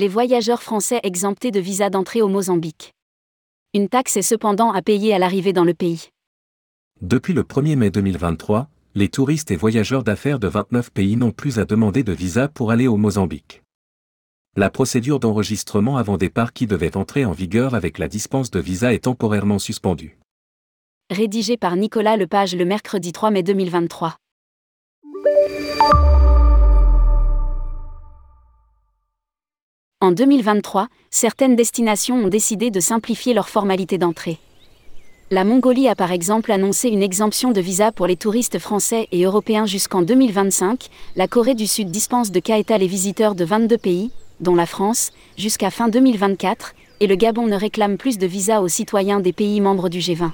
Les voyageurs français exemptés de visa d'entrée au Mozambique. Une taxe est cependant à payer à l'arrivée dans le pays. Depuis le 1er mai 2023, les touristes et voyageurs d'affaires de 29 pays n'ont plus à demander de visa pour aller au Mozambique. La procédure d'enregistrement avant départ qui devait entrer en vigueur avec la dispense de visa est temporairement suspendue. Rédigé par Nicolas Lepage le mercredi 3 mai 2023. En 2023, certaines destinations ont décidé de simplifier leurs formalités d'entrée. La Mongolie a par exemple annoncé une exemption de visa pour les touristes français et européens jusqu'en 2025, la Corée du Sud dispense de Kaeta les visiteurs de 22 pays, dont la France, jusqu'à fin 2024, et le Gabon ne réclame plus de visa aux citoyens des pays membres du G20.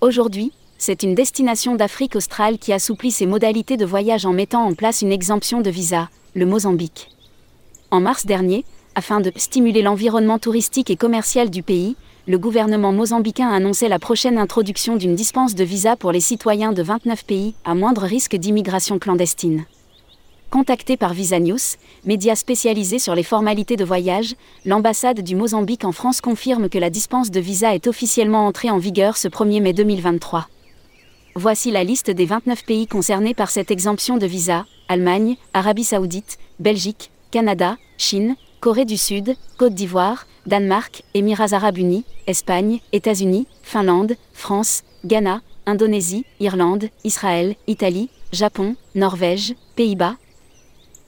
Aujourd'hui, c'est une destination d'Afrique australe qui assouplit ses modalités de voyage en mettant en place une exemption de visa, le Mozambique. En mars dernier, afin de stimuler l'environnement touristique et commercial du pays, le gouvernement mozambicain a annoncé la prochaine introduction d'une dispense de visa pour les citoyens de 29 pays, à moindre risque d'immigration clandestine. Contacté par Visa News, média spécialisé sur les formalités de voyage, l'ambassade du Mozambique en France confirme que la dispense de visa est officiellement entrée en vigueur ce 1er mai 2023. Voici la liste des 29 pays concernés par cette exemption de visa Allemagne, Arabie Saoudite, Belgique, Canada, Chine, Corée du Sud, Côte d'Ivoire, Danemark, Émirats arabes unis, Espagne, États-Unis, Finlande, France, Ghana, Indonésie, Irlande, Israël, Italie, Japon, Norvège, Pays-Bas,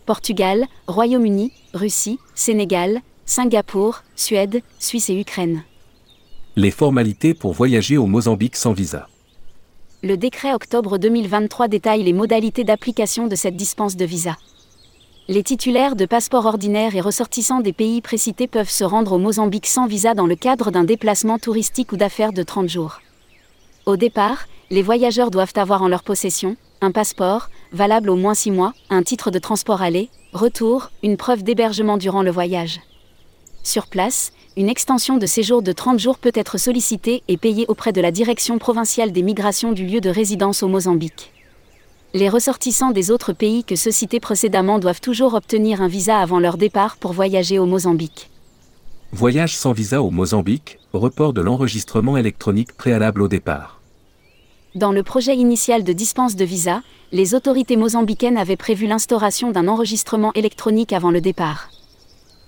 Portugal, Royaume-Uni, Russie, Sénégal, Singapour, Suède, Suisse et Ukraine. Les formalités pour voyager au Mozambique sans visa. Le décret octobre 2023 détaille les modalités d'application de cette dispense de visa. Les titulaires de passeports ordinaires et ressortissants des pays précités peuvent se rendre au Mozambique sans visa dans le cadre d'un déplacement touristique ou d'affaires de 30 jours. Au départ, les voyageurs doivent avoir en leur possession un passeport, valable au moins 6 mois, un titre de transport aller, retour, une preuve d'hébergement durant le voyage. Sur place, une extension de séjour de 30 jours peut être sollicitée et payée auprès de la Direction provinciale des migrations du lieu de résidence au Mozambique. Les ressortissants des autres pays que ceux cités précédemment doivent toujours obtenir un visa avant leur départ pour voyager au Mozambique. Voyage sans visa au Mozambique, report de l'enregistrement électronique préalable au départ. Dans le projet initial de dispense de visa, les autorités mozambicaines avaient prévu l'instauration d'un enregistrement électronique avant le départ.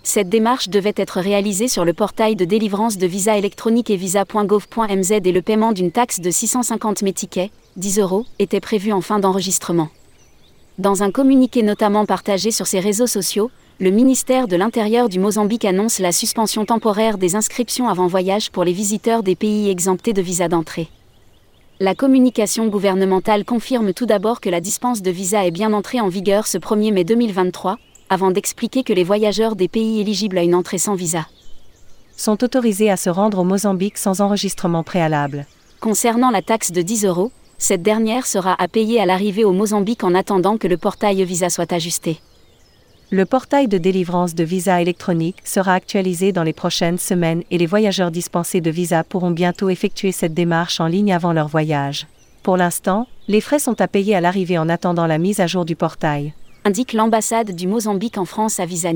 Cette démarche devait être réalisée sur le portail de délivrance de visa électronique et visa.gov.mz et le paiement d'une taxe de 650 métiquets, 10 euros, était prévu en fin d'enregistrement. Dans un communiqué notamment partagé sur ses réseaux sociaux, le ministère de l'Intérieur du Mozambique annonce la suspension temporaire des inscriptions avant voyage pour les visiteurs des pays exemptés de visa d'entrée. La communication gouvernementale confirme tout d'abord que la dispense de visa est bien entrée en vigueur ce 1er mai 2023, avant d'expliquer que les voyageurs des pays éligibles à une entrée sans visa sont autorisés à se rendre au Mozambique sans enregistrement préalable. Concernant la taxe de 10 euros, cette dernière sera à payer à l'arrivée au Mozambique en attendant que le portail visa soit ajusté. Le portail de délivrance de visa électronique sera actualisé dans les prochaines semaines et les voyageurs dispensés de visa pourront bientôt effectuer cette démarche en ligne avant leur voyage. Pour l'instant, les frais sont à payer à l'arrivée en attendant la mise à jour du portail. Indique l'ambassade du Mozambique en France à Visa.